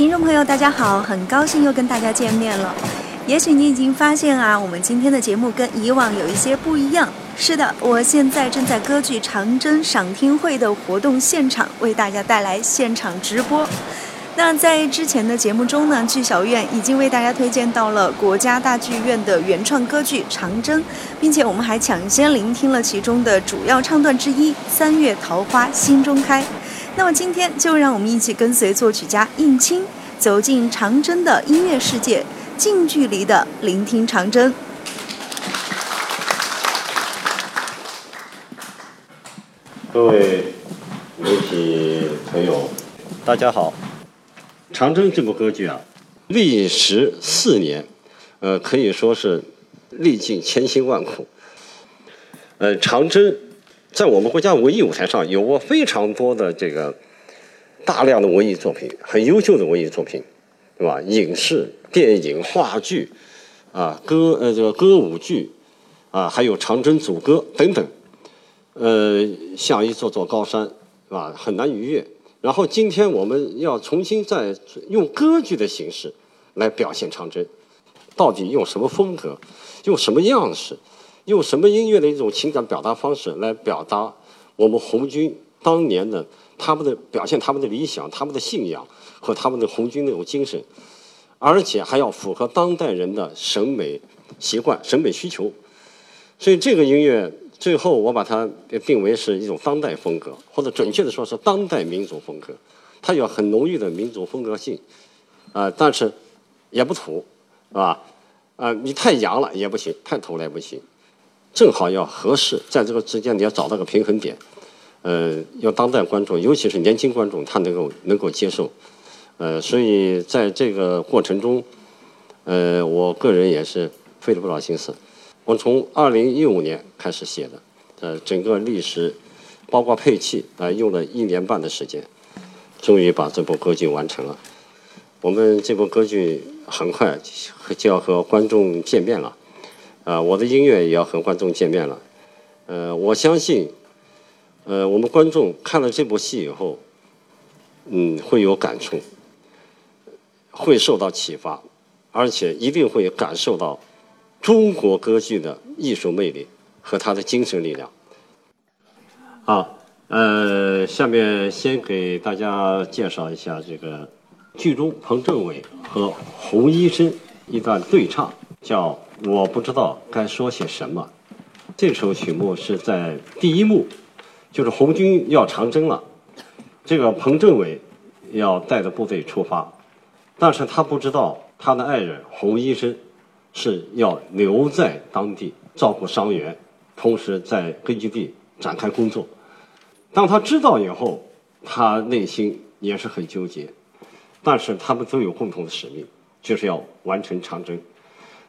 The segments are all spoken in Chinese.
听众朋友，大家好，很高兴又跟大家见面了。也许你已经发现啊，我们今天的节目跟以往有一些不一样。是的，我现在正在歌剧长征赏听会的活动现场，为大家带来现场直播。那在之前的节目中呢，剧小院已经为大家推荐到了国家大剧院的原创歌剧《长征》，并且我们还抢先聆听了其中的主要唱段之一《三月桃花心中开》。那么今天就让我们一起跟随作曲家应钦走进长征的音乐世界，近距离的聆听长征。各位媒体朋友，大家好。《长征》这部歌剧啊，历时四年，呃，可以说是历尽千辛万苦。呃，《长征》在我们国家文艺舞台上有过非常多的这个大量的文艺作品，很优秀的文艺作品，对吧？影视、电影、话剧啊，歌呃这个歌舞剧啊，还有《长征组歌》等等，呃，像一座座高山，是吧？很难逾越。然后今天我们要重新再用歌剧的形式来表现长征，到底用什么风格，用什么样式，用什么音乐的一种情感表达方式来表达我们红军当年的他们的表现、他们的理想、他们的信仰和他们的红军那种精神，而且还要符合当代人的审美习惯、审美需求，所以这个音乐。最后，我把它定为是一种当代风格，或者准确的说是当代民族风格。它有很浓郁的民族风格性，啊，但是也不土，是吧？啊，你太洋了也不行，太土了也不行，正好要合适，在这个之间你要找到个平衡点。呃，要当代观众，尤其是年轻观众，他能够能够接受。呃，所以在这个过程中，呃，我个人也是费了不少心思。我从二零一五年开始写的，呃，整个历时，包括配器，啊，用了一年半的时间，终于把这部歌剧完成了。我们这部歌剧很快就要和观众见面了，啊，我的音乐也要和观众见面了。呃，我相信，呃，我们观众看了这部戏以后，嗯，会有感触，会受到启发，而且一定会感受到。中国歌剧的艺术魅力和它的精神力量。好，呃，下面先给大家介绍一下这个剧中彭政伟和洪医生一段对唱，叫《我不知道该说些什么》。这首曲目是在第一幕，就是红军要长征了，这个彭政委要带着部队出发，但是他不知道他的爱人洪医生。是要留在当地照顾伤员，同时在根据地展开工作。当他知道以后，他内心也是很纠结。但是他们都有共同的使命，就是要完成长征。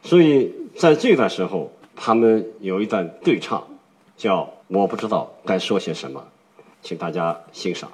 所以在这段时候，他们有一段对唱，叫“我不知道该说些什么”，请大家欣赏。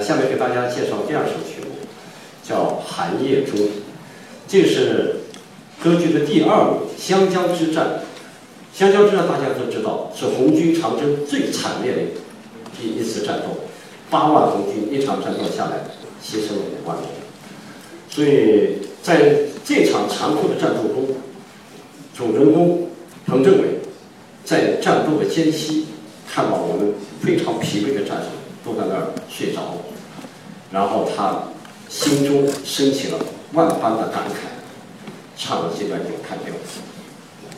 下面给大家介绍第二首曲目，叫《寒夜中》，这是歌剧的第二幕《湘江之战》。湘江之战大家都知道，是红军长征最惨烈的一一次战斗，八万红军一场战斗下来牺牲了五万人。所以在这场残酷的战斗中，主人公彭政委在战斗的间隙看到我们非常疲惫的战士。都在那儿睡着了，然后他心中升起了万般的感慨唱了这段咏叹调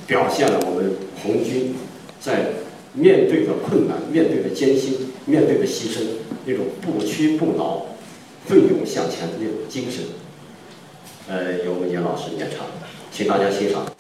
表现了我们红军在面对的困难面对的艰辛面对的牺牲那种不屈不挠奋勇向前的那种精神。呃由我们严老师演唱请大家欣赏。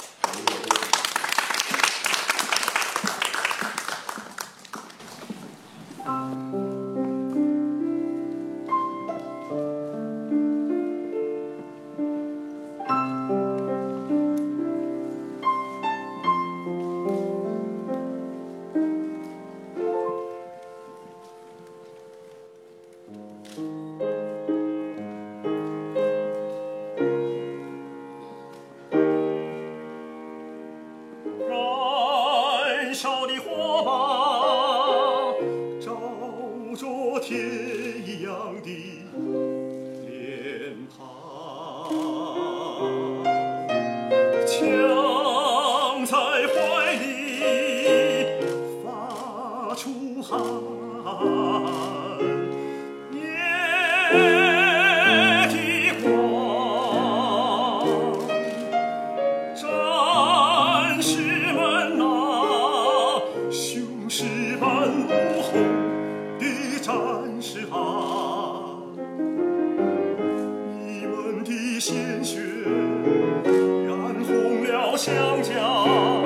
想家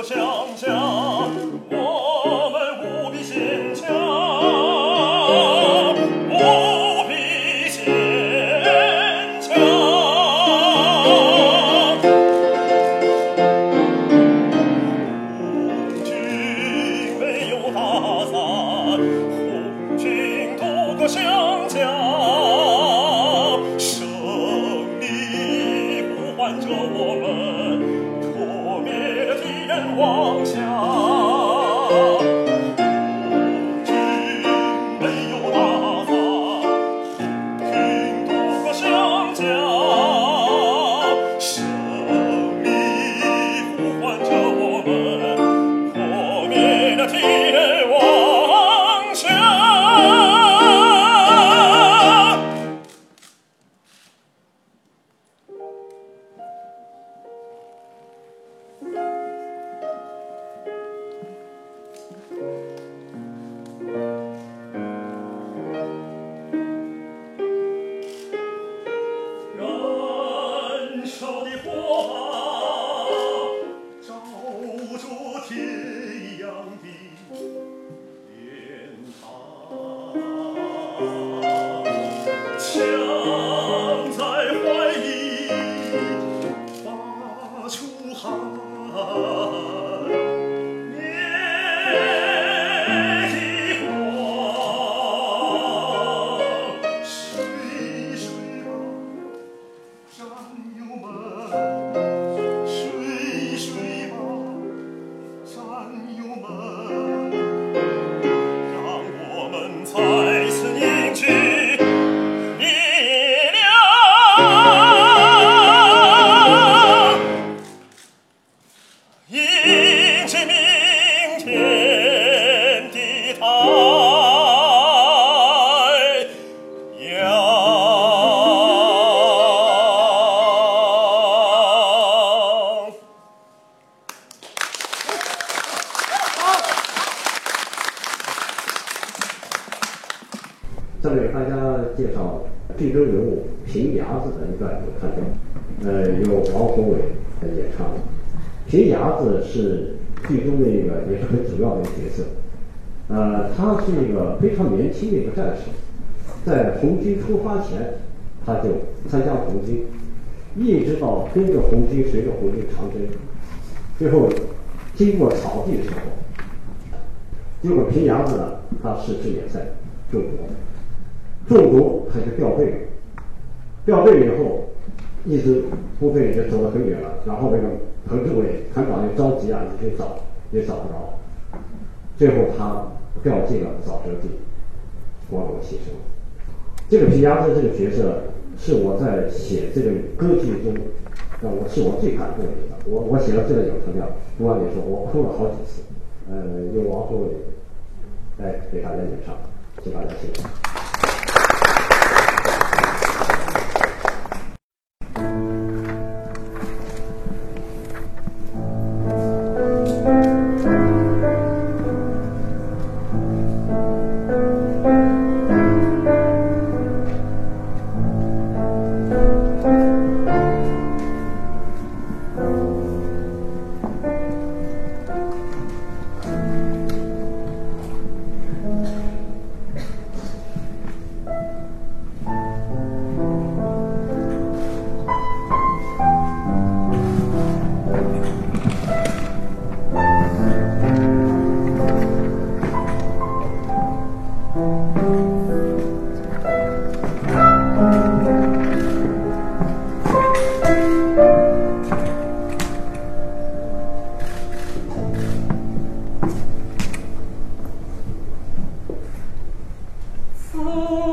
不想想。剧中人物平牙子的一段有看到，呃，由王宏伟演唱的，平牙子是剧中的一个，也是很主要的一个角色，呃，他是一个非常年轻的一个战士，在红军出发前，他就参加红军，一直到跟着红军，随着红军长征，最后经过草地的时候，结果平牙子呢，他是志也在，中国。中毒他就掉队了，掉队以后，一直部队就走得很远了，然后那个彭志伟、团长又着急啊，你去找也找不着，最后他掉进了沼泽地，光荣牺牲。这个皮鸭子这个角色是我在写这个歌剧中，让我是我最感动的一个。我我写到这个有成了，读完你说我哭了好几次。呃，由王宏伟来给大家演唱，请大家欣赏。Oh.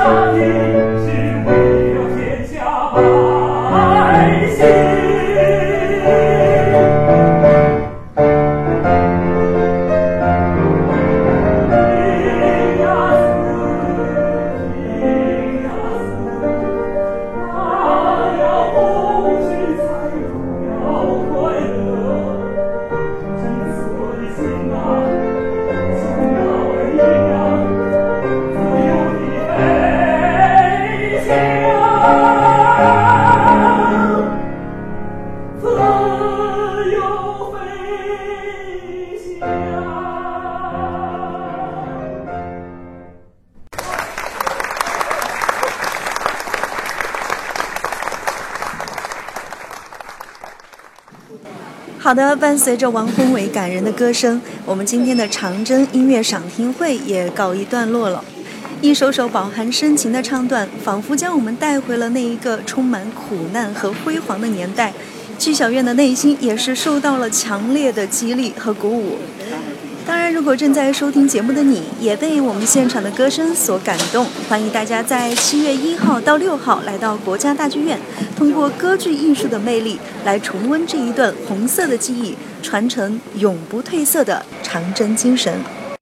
sabe 好的，伴随着王宏伟感人的歌声，我们今天的长征音乐赏听会也告一段落了。一首首饱含深情的唱段，仿佛将我们带回了那一个充满苦难和辉煌的年代。纪晓苑的内心也是受到了强烈的激励和鼓舞。如果正在收听节目的你也被我们现场的歌声所感动，欢迎大家在七月一号到六号来到国家大剧院，通过歌剧艺术的魅力来重温这一段红色的记忆，传承永不褪色的长征精神。